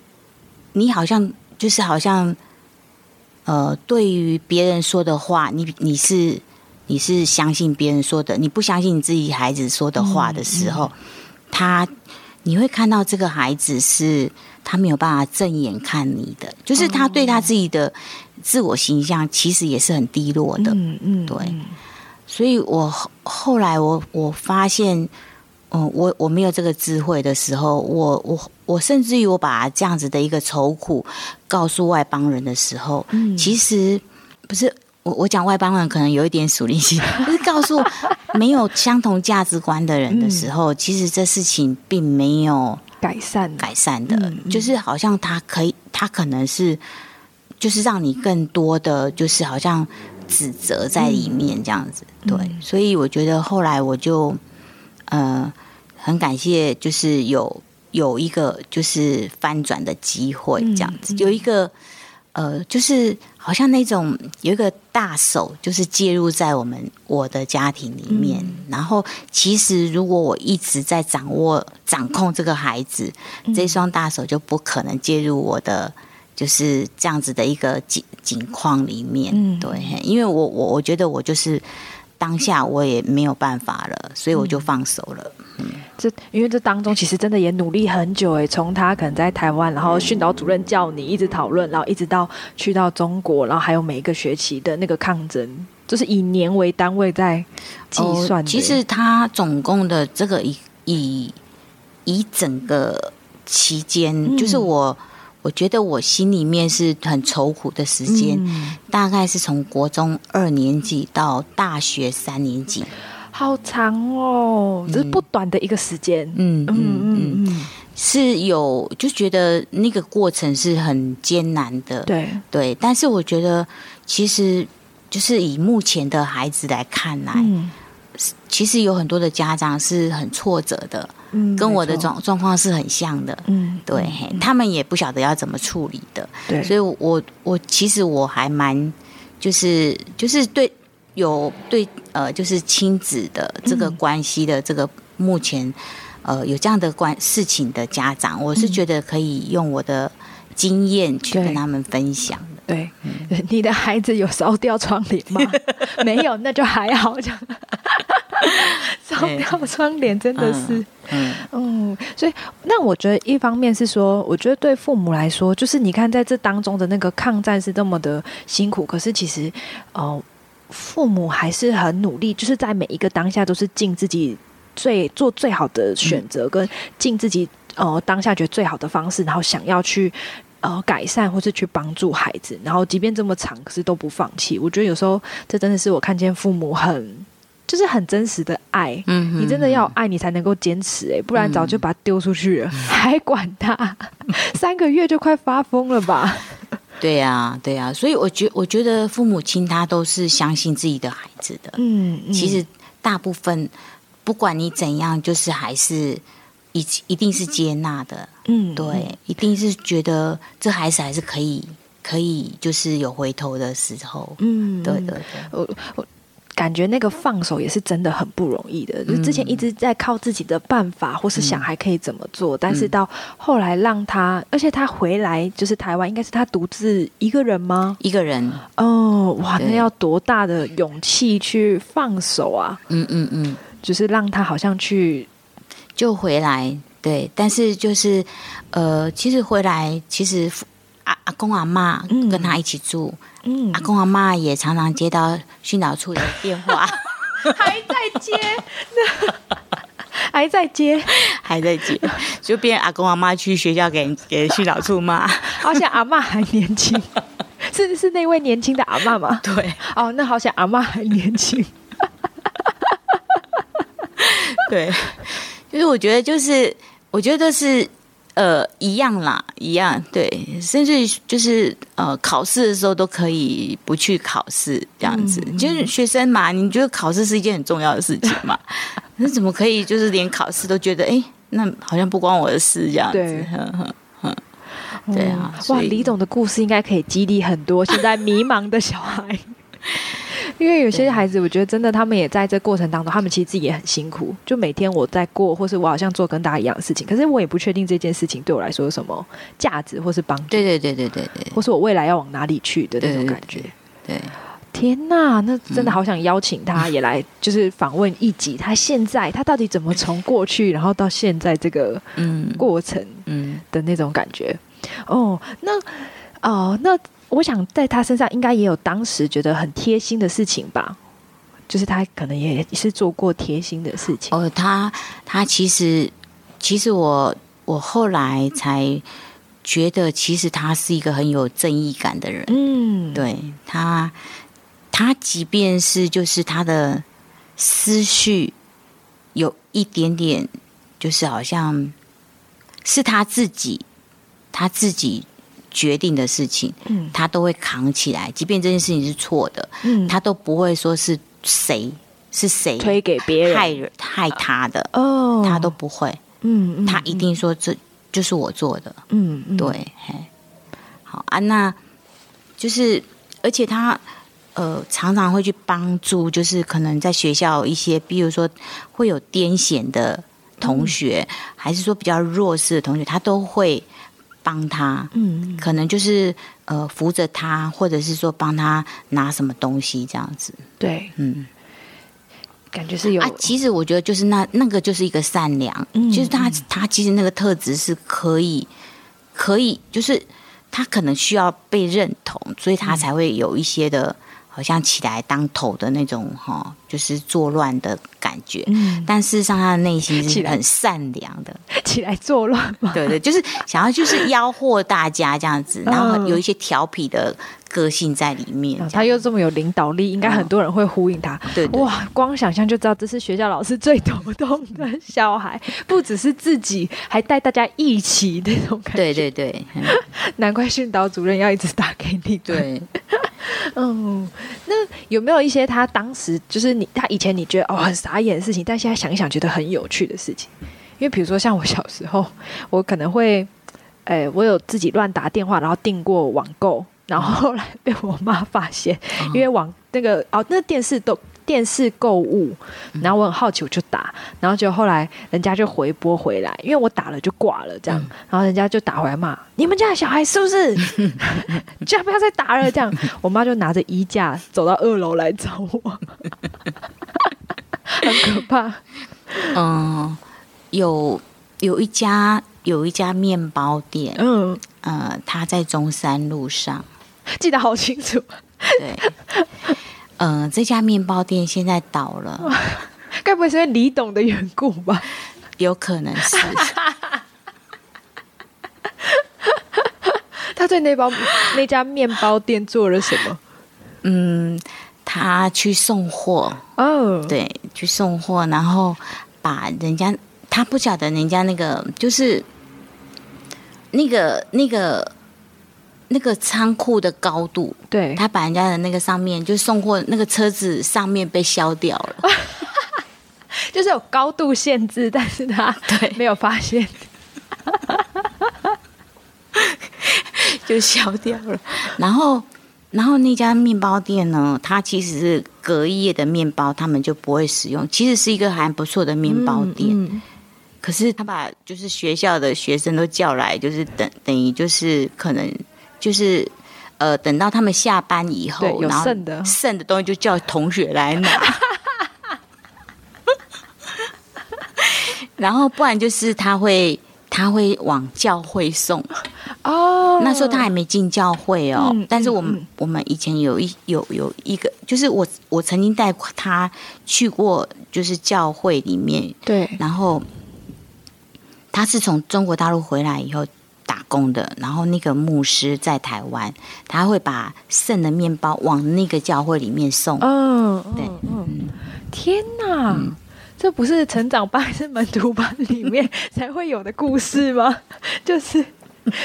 A: 你好像就是好像，呃，对于别人说的话，你你是。你是相信别人说的，你不相信你自己孩子说的话的时候，他你会看到这个孩子是他没有办法正眼看你的，就是他对他自己的自我形象其实也是很低落的。
B: 嗯嗯，
A: 对。所以我后来我我发现，嗯，我我没有这个智慧的时候，我我我甚至于我把这样子的一个愁苦告诉外邦人的时候，嗯其实不是。我我讲外邦人可能有一点属灵性，就是告诉没有相同价值观的人的时候，其实这事情并没有
B: 改善。
A: 改善的，就是好像他可以，他可能是就是让你更多的就是好像指责在里面这样子，对，所以我觉得后来我就呃很感谢，就是有有一个就是翻转的机会这样子，有一个。呃，就是好像那种有一个大手，就是介入在我们我的家庭里面。然后，其实如果我一直在掌握、掌控这个孩子，这双大手就不可能介入我的，就是这样子的一个景景况里面。对，因为我我我觉得我就是当下我也没有办法了，所以我就放手了。嗯。
B: 这因为这当中其实真的也努力很久诶，从他可能在台湾，然后训导主任叫你一直讨论，然后一直到去到中国，然后还有每一个学期的那个抗争，就是以年为单位在计算。
A: 其实他总共的这个以以以整个期间，就是我我觉得我心里面是很愁苦的时间，大概是从国中二年级到大学三年级。
B: 好长哦，这是不短的一个时间。
A: 嗯嗯嗯嗯，是有就觉得那个过程是很艰难的。
B: 对
A: 对，但是我觉得其实就是以目前的孩子来看来，其实有很多的家长是很挫折的，嗯跟我的状状况是很像的。
B: 嗯，
A: 对他们也不晓得要怎么处理的。
B: 对，
A: 所以我我其实我还蛮就是就是对。有对呃，就是亲子的这个关系的这个目前呃有这样的关事情的家长，我是觉得可以用我的经验去跟他们分享的。
B: 对，你的孩子有烧掉窗帘吗？没有，那就还好。这样 烧掉窗帘真的是，嗯嗯，所以那我觉得一方面是说，我觉得对父母来说，就是你看在这当中的那个抗战是这么的辛苦，可是其实哦。父母还是很努力，就是在每一个当下都是尽自己最做最好的选择，跟尽自己呃当下觉得最好的方式，然后想要去呃改善或是去帮助孩子，然后即便这么长，可是都不放弃。我觉得有时候这真的是我看见父母很就是很真实的爱。嗯，你真的要爱你才能够坚持，哎，不然早就把它丢出去了，还管他？三个月就快发疯了吧？
A: 对呀，对呀，所以我觉我觉得父母亲他都是相信自己的孩子的。
B: 嗯，
A: 其实大部分不管你怎样，就是还是一一定是接纳的，
B: 嗯，
A: 对，一定是觉得这孩子还是可以，可以就是有回头的时候，
B: 嗯，
A: 对对对，
B: 我我感觉那个放手也是真的很不容易的。就之前一直在靠自己的办法，或是想还可以怎么做，但是到后来让他，而且他回来就是台湾，应该是他独自一个人吗？
A: 一个人，
B: 哦，哇，那要多大的勇气去放手啊！
A: 嗯嗯嗯，
B: 就是让他好像去，
A: 就回来，对，但是就是呃，其实回来，其实阿阿公阿妈
B: 嗯。
A: 跟他一起住，
B: 嗯。
A: 阿公阿妈也常常接到训导处的电话，
B: 还在接，还在接，
A: 还在接，就变阿公阿妈去学校给给训导处骂，
B: 好像阿妈还年轻，是是那位年轻的阿妈吗？
A: 对
B: 哦，那好像阿妈还年轻。
A: 对，就是我觉得就是我觉得是呃一样啦，一样对，甚至就是呃考试的时候都可以不去考试这样子，就是学生嘛，你觉得考试是一件很重要的事情嘛？那怎么可以就是连考试都觉得哎、诶那好像不关我的事这样子？
B: 对
A: 啊
B: 哇，
A: 所以
B: 李董的故事应该可以激励很多现在迷茫的小孩，因为有些孩子，我觉得真的他们也在这过程当中，他们其实自己也很辛苦。就每天我在过，或是我好像做跟大家一样的事情，可是我也不确定这件事情对我来说有什么价值或是帮助，
A: 对对对对对对
B: 或是我未来要往哪里去的那种感觉。
A: 对，
B: 天呐，那真的好想邀请他也来，就是访问一集，他现在他到底怎么从过去，然后到现在这个
A: 嗯
B: 过程
A: 嗯
B: 的那种感觉。哦，那哦，那我想在他身上应该也有当时觉得很贴心的事情吧，就是他可能也是做过贴心的事情。
A: 哦，他他其实其实我我后来才觉得，其实他是一个很有正义感的人。
B: 嗯，
A: 对他，他即便是就是他的思绪有一点点，就是好像是他自己他自己决定的事情，
B: 嗯。
A: 他都会扛起来，即便这件事情是错的，
B: 嗯，
A: 他都不会说是谁是谁
B: 推给别人。
A: 害人害他的，
B: 哦，
A: 他都不会，
B: 嗯，嗯
A: 他一定说这就是我做的，
B: 嗯嗯。
A: 对，嘿，好啊，那就是，而且他呃常常会去帮助，就是可能在学校一些，比如说会有癫痫的同学，还是说比较弱势的同学，他都会帮他，
B: 嗯。
A: 可能就是呃扶着他，或者是说帮他拿什么东西这样子，
B: 对，
A: 嗯。
B: 感觉是有
A: 啊，其实我觉得就是那那个就是一个善良，
B: 嗯。
A: 就是他
B: 嗯
A: 他其实那个特质是可以可以，就是他可能需要被认同，所以他
B: 嗯。
A: 才会有一些的，好像起来当头的那种哈，就是作乱的感觉。
B: 嗯
A: 但事实上，他的内心是很善良的，
B: 起来作乱嘛，
A: 对对，就是想要就是吆喝大家这样子，然后
B: 嗯
A: 有一些调皮的个性在里面。
B: 他又这么有领导力，应该
A: 嗯
B: 很多人会呼应他。
A: 对对
B: 哇，光想象就知道这是学校老师最头痛的小孩，不只是自己，还带大家一起那种感觉。
A: 对对对嗯
B: 难怪训导主任要一直打给你。，
A: 对，
B: 嗯，那有没有一些他当时就是你他以前你觉得哦很傻眼的事情，但现在想一想觉得很有趣的事情？因为比如说像我小时候，我可能会，哎、我有自己乱打电话，然后订过网购，然后后来被我妈发现，因为网那个哦，那电视都电视购物，然后我很好奇，我就打，然后就后来人家就回拨回来，因为我打了就挂了这样，然后人家就打回来骂你们家的小孩是不是，叫不要再打了这样，我妈就拿着衣架走到二楼来找我，很可怕，
A: 嗯，有有一家有一家面包店，
B: 嗯，
A: 呃，它在中山路上，
B: 记得好清楚，
A: 对，呃，这家面包店现在倒了，
B: 该不会是因为李董的缘故吧？
A: 有可能是，
B: 他对那包那家面包店做了什么？
A: 嗯，他去送货，
B: 哦，
A: 对，去送货，然后把人家他不晓得人家那个就是那个那个那个仓库的高度，
B: 对，
A: 他把人家的那个上面就送货那个车子上面被削掉了。
B: 就是有高度限制，但是他
A: 对
B: 没有发现，
A: 就消掉了。然后，然后那家面包店呢，它其实是隔夜的面包，他们就不会使用。其实是一个还不错的面包店，
B: 嗯
A: 可是他把就是学校的学生都叫来，就是等等于就是可能就是呃，等到他们下班以后然后
B: 剩的。
A: 剩的东西就叫同学来拿。然后不然就是他会他会往教会送，
B: 哦，
A: 那时候他还没进教会哦，
B: 嗯
A: 但是我们、我们以前有一有有一个，就是我我曾经带他去过，就是教会里面，
B: 对，
A: 然后他是从中国大陆回来以后打工的，然后那个牧师在台湾，他会把剩的面包往那个教会里面送，
B: 嗯，
A: 对
B: 嗯嗯，天哪！这不是成长班还是门徒班里面才会有的故事吗？就是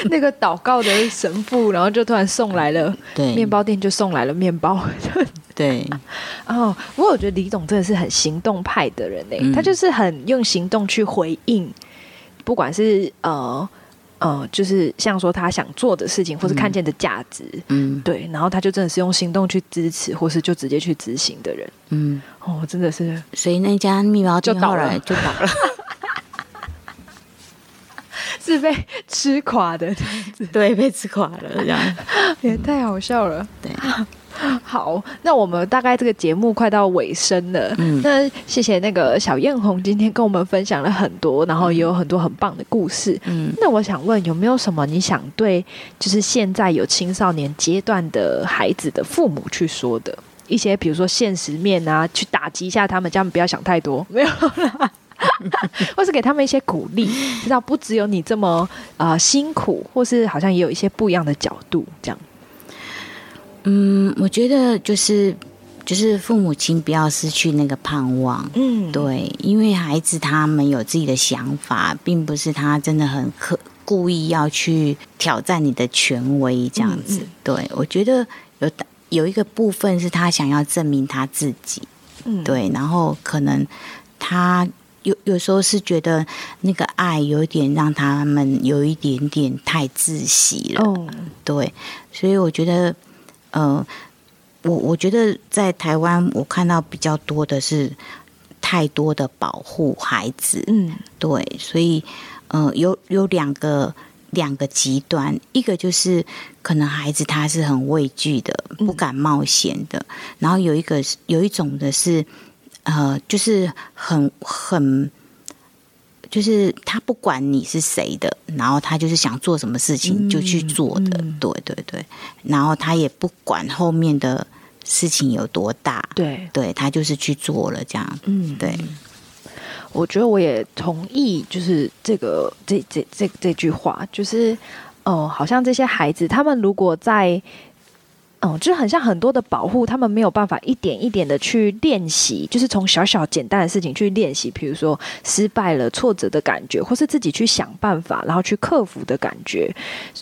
B: 那个祷告的神父，然后就突然送来了
A: 对
B: 面包店，就送来了面包。
A: 对
B: 哦，不过我觉得李总真的是很行动派的人呢、
A: 嗯
B: 他就是很用行动去回应，不管是呃呃，就是像说他想做的事情，或是看见的价值，
A: 嗯。
B: 对，然后他就真的是用行动去支持，或是就直接去执行的人。
A: 嗯，
B: 哦，真的是
A: 所以那家面包
B: 就倒了
A: 就倒了，
B: 是被吃垮的，
A: 对，被吃垮了这样，
B: 也太好笑了。
A: 对，
B: 好，那我们大概这个节目快到尾声了，
A: 嗯
B: 那谢谢那个小艳红今天跟我们分享了很多，然后也有很多很棒的故事。
A: 嗯。
B: 那我想问，有没有什么你想对就是现在有青少年阶段的孩子的父母去说的一些，比如说现实面啊，去打击一下他们，叫他们不要想太多，没有啦。或是给他们一些鼓励，知道不只有你这么啊、呃辛苦，或是好像也有一些不一样的角度，这样。
A: 嗯，我觉得就是就是父母亲不要失去那个盼望，
B: 嗯，
A: 对，因为孩子他们有自己的想法，并不是他真的很刻故意要去挑战你的权威这样子。
B: 嗯嗯
A: 对我觉得有有一个部分是他想要证明他自己，
B: 嗯，
A: 对，然后可能他。有有时候是觉得那个爱有一点让他们有一点点太窒息了，
B: 哦，
A: 对，所以我觉得，呃，我我觉得在台湾，我看到比较多的是太多的保护孩子，
B: 嗯
A: 对，所以，呃，有有两个两个极端，一个就是可能孩子他是很畏惧的，
B: 嗯
A: 不敢冒险的，然后有一个是有一种的是，呃，就是很很。就是他不管你是谁的，然后他就是想做什么事情就去做的，
B: 嗯。
A: 对对对，然后他也不管后面的事情有多大，
B: 对，
A: 对他就是去做了这样，
B: 嗯，
A: 对，
B: 我觉得我也同意，就是这个这这这这句话，就是哦、呃好像这些孩子，他们如果在。嗯，就是很像很多的保护，他们没有办法一点一点的去练习，就是从小小简单的事情去练习，比如说失败了、挫折的感觉，或是自己去想办法，然后去克服的感觉。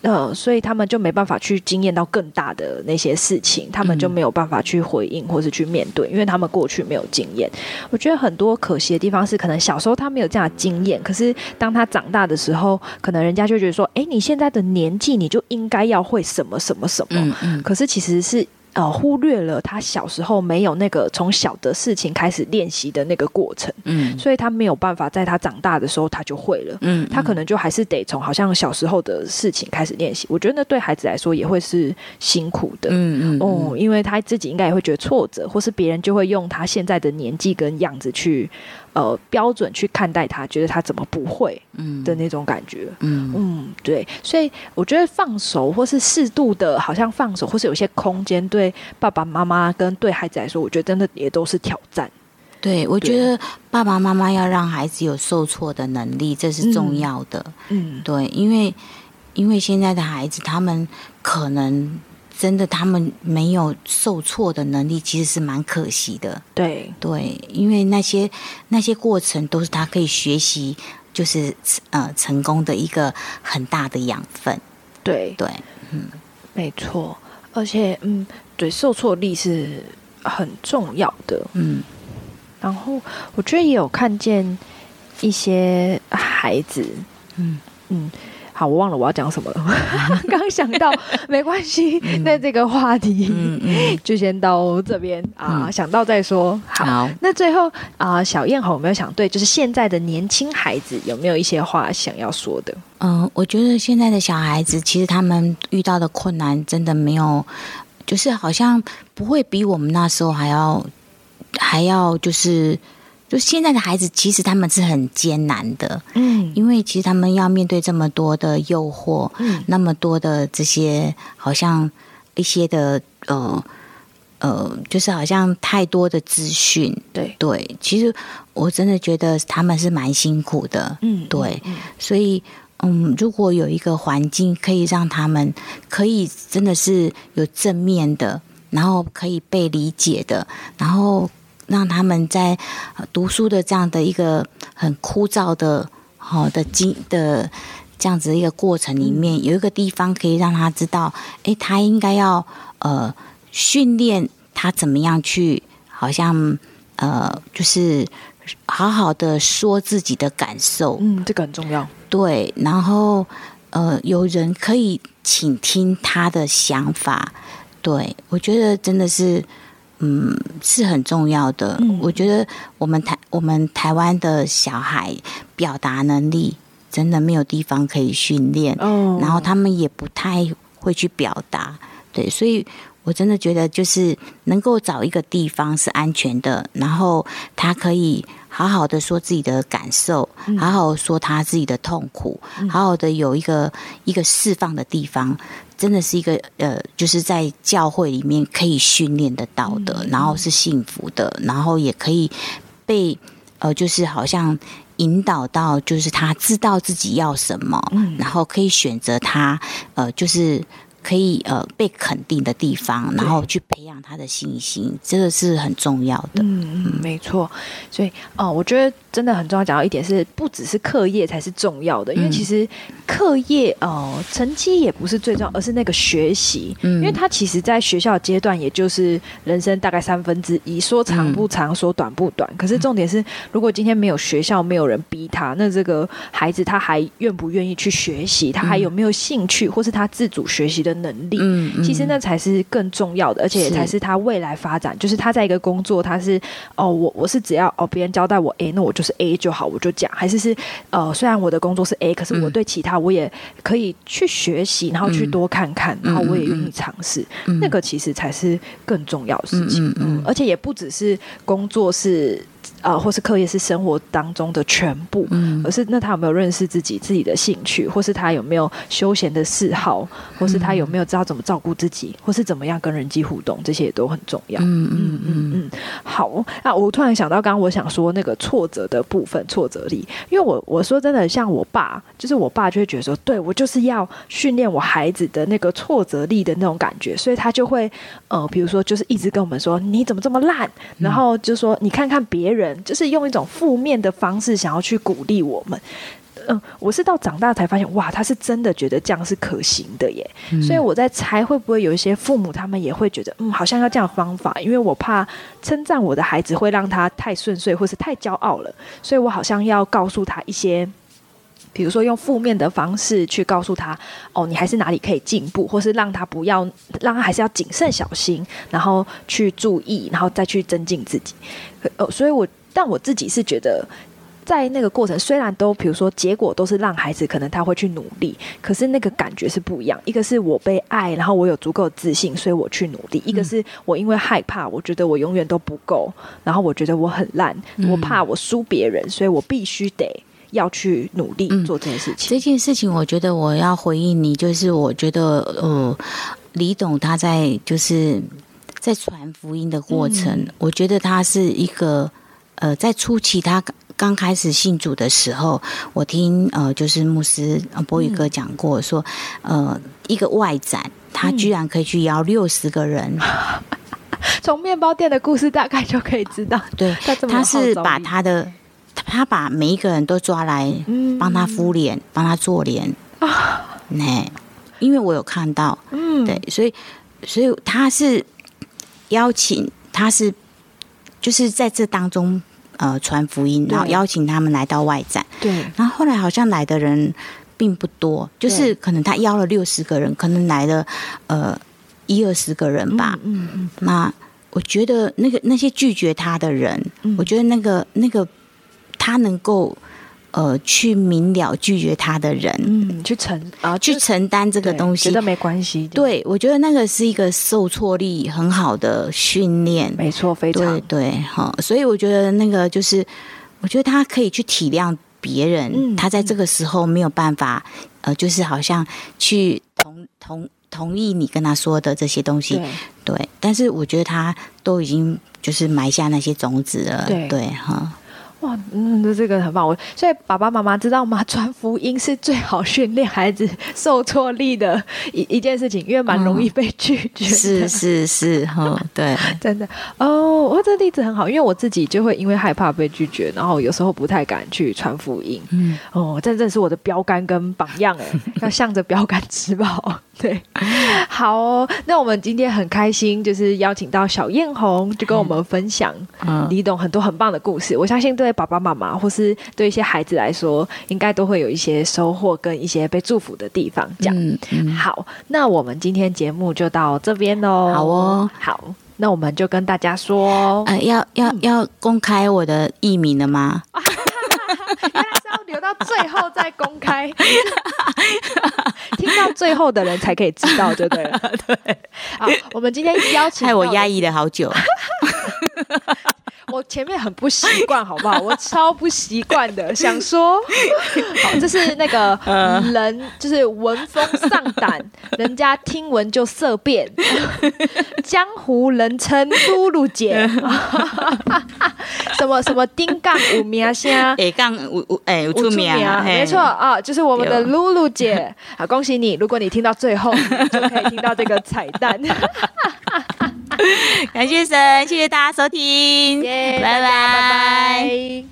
B: 呃，所以他们就没办法去经验到更大的那些事情，他们就没有办法去回应或是去面对，因为他们过去没有经验。我觉得很多可惜的地方是，可能小时候他没有这样的经验，可是当他长大的时候，可能人家就觉得说，哎，你现在的年纪，你就应该要会什么什么什么。
A: 嗯嗯
B: 可是其实是呃忽略了他小时候没有那个从小的事情开始练习的那个过程，
A: 嗯
B: 所以他没有办法在他长大的时候他就会了。
A: 嗯，
B: 他可能就还是得从好像小时候的事情开始练习。我觉得那对孩子来说也会是辛苦的。
A: 嗯嗯
B: 哦，因为他自己应该也会觉得挫折，或是别人就会用他现在的年纪跟样子去，呃，标准去看待他，觉得他怎么不会
A: 嗯
B: 的那种感觉。
A: 嗯
B: 嗯，对，所以我觉得放手或是适度的，好像放手，或是有些空间，对爸爸妈妈跟对孩子来说，我觉得真的也都是挑战。
A: 对，我觉得爸爸妈妈要让孩子有受挫的能力，这是重要的。
B: 嗯，
A: 对，因为因为现在的孩子，他们可能真的他们没有受挫的能力，其实是蛮可惜的。
B: 对，
A: 对，因为那些那些过程都是他可以学习，就是呃成功的一个很大的养分。
B: 对，
A: 对，嗯
B: 没错。而且，嗯，对，受挫力是很重要的。
A: 嗯
B: 然后我觉得也有看见一些孩子，嗯嗯。好，我忘了我要讲什么了。刚想到，没关系。那这个话题 就先到这边啊，想到再说。好，那最后啊，小燕红有没有想对，就是现在的年轻孩子有没有一些话想要说的？
A: 嗯，我觉得现在的小孩子其实他们遇到的困难真的没有，就是好像不会比我们那时候还要还要就是。就现在的孩子，其实他们是很艰难的，嗯，因为其实他们要面对这么多的诱惑，嗯，那么多的这些，好像一些的，呃，呃，就是好像太多的资讯，
B: 对。
A: 对，其实我真的觉得他们是蛮辛苦的，嗯，对，所以，嗯，如果有一个环境可以让他们可以真的是有正面的，然后可以被理解的，然后。让他们在读书的这样的一个很枯燥的、好的经的这样子一个过程里面，有一个地方可以让他知道，哎，他应该要呃训练他怎么样去，好像呃就是好好的说自己的感受。
B: 嗯，这个很重要。
A: 对，然后呃有人可以倾听他的想法。对我觉得真的是。嗯，是很重要的。我觉得我们台我们台湾的小孩表达能力真的没有地方可以训练，然后他们也不太会去表达。对，所以我真的觉得就是能够找一个地方是安全的，然后他可以好好的说自己的感受，好好说他自己的痛苦，好好的有一个一个释放的地方。真的是一个呃，就是在教会里面可以训练得到的，然后是幸福的，然后也可以被呃，就是好像引导到，就是他知道自己要什么，然后可以选择他呃，就是。可以呃被肯定的地方，然后去培养他的信心，这个是很重要的。
B: 嗯嗯，没错。所以哦，我觉得真的很重要。讲到一点是，不只是课业才是重要的，因为其实课业哦成绩也不是最重要，而是那个学习。嗯，因为他其实在学校阶段，也就是人生大概三分之一，说长不长，说短不短。可是重点是，如果今天没有学校，没有人逼他，那这个孩子他还愿不愿意去学习？他还有没有兴趣，或是他自主学习的？能力，嗯，其实那才是更重要的，而且才是他未来发展。就是他在一个工作，他是哦，我我是只要哦，别人交代我哎那我就是 A 就好，我就讲。还是是呃，虽然我的工作是 A，可是我对其他我也可以去学习，然后去多看看，然后我也愿意尝试。那个其实才是更重要的事情。嗯，而且也不只是工作是。啊，或是课业是生活当中的全部，嗯，而是那他有没有认识自己自己的兴趣，或是他有没有休闲的嗜好，或是他有没有知道怎么照顾自己，或是怎么样跟人际互动，这些也都很重要。嗯嗯嗯嗯。好，那我突然想到，刚刚我想说那个挫折的部分，挫折力，因为我我说真的，像我爸，就是我爸就会觉得说，对我就是要训练我孩子的那个挫折力的那种感觉，所以他就会呃，比如说就是一直跟我们说，你怎么这么烂，然后就说你看看别人。就是用一种负面的方式想要去鼓励我们，嗯，我是到长大才发现，哇，他是真的觉得这样是可行的耶。所以我在猜，会不会有一些父母他们也会觉得，嗯，好像要这样方法，因为我怕称赞我的孩子会让他太顺遂，或是太骄傲了，所以我好像要告诉他一些。比如说用负面的方式去告诉他，哦，你还是哪里可以进步，或是让他不要，让他还是要谨慎小心，然后去注意，然后再去增进自己。呃，所以我但我自己是觉得，在那个过程虽然都，比如说结果都是让孩子可能他会去努力，可是那个感觉是不一样。一个是我被爱，然后我有足够自信，所以我去努力；一个是我因为害怕，我觉得我永远都不够，然后我觉得我很烂，我怕我输别人，所以我必须得。要去努力做这件事情。
A: 这件事情，我觉得我要回应你，就是我觉得，呃，李董他在就是在传福音的过程，我觉得他是一个，呃，在初期他刚开始信主的时候，我听呃，就是牧师波宇哥讲过，说，呃，一个外展，他居然可以去邀六十个人，
B: 从面包店的故事大概就可以知道，
A: 对，他是把他的。他把每一个人都抓来，帮他敷脸，帮他做脸啊！那因为我有看到，嗯，对，所以，所以他是邀请，他是就是在这当中呃传福音，然后邀请他们来到外展。
B: 对，
A: 然后后来好像来的人并不多，就是可能他邀了六十个人，可能来了呃一二十个人吧。
B: 嗯嗯，
A: 那我觉得那个那些拒绝他的人，我觉得那个那个他能够。呃，去明了拒绝他的人，
B: 嗯，去承啊，
A: 去承担这个东西，
B: 觉得没关系。
A: 对，我觉得那个是一个受挫力很好的训练，
B: 没错，非常
A: 对，哈。所以我觉得那个就是，我觉得他可以去体谅别人，他在这个时候没有办法，呃，就是好像去同同同意你跟他说的这些东西，对。但是我觉得他都已经就是埋下那些种子了，对，哈。
B: 哇，嗯，这个很棒。我所以爸爸妈妈知道吗？传福音是最好训练孩子受挫力的一一件事情，因为蛮容易被拒绝。
A: 是是是，哈，对，
B: 真的哦。我这例子很好，因为我自己就会因为害怕被拒绝，然后有时候不太敢去传福音。嗯，哦，真正是我的标杆跟榜样哎，要向着标杆吃饱。对，好哦，那我们今天很开心，就是邀请到小艳红，就跟我们分享李董很多很棒的故事。我相信对爸爸妈妈或是对一些孩子来说，应该都会有一些收获跟一些被祝福的地方。这样，好，那我们今天节目就到这边喽。
A: 好哦，
B: 好，那我们就跟大家说，
A: 呃，要要要公开我的艺名了吗？
B: 原来是要留到最后再公开。听到最后的人才可以知道，对不对？
A: 对。
B: 好，我们今天邀请，
A: 害我压抑了好久。
B: 我前面很不习惯，好不好？我超不习惯的，想说，好，这是那个人，就是闻风丧胆，人家听闻就色变，江湖人称露露姐，什么什么丁杠五名声，
A: 哎杠五五哎五出名，
B: 没错啊，就是我们的露露姐，好，恭喜你，如果你听到最后，就可以听到这个彩蛋。
A: 感谢神，谢谢大家收听，
B: 拜拜拜拜。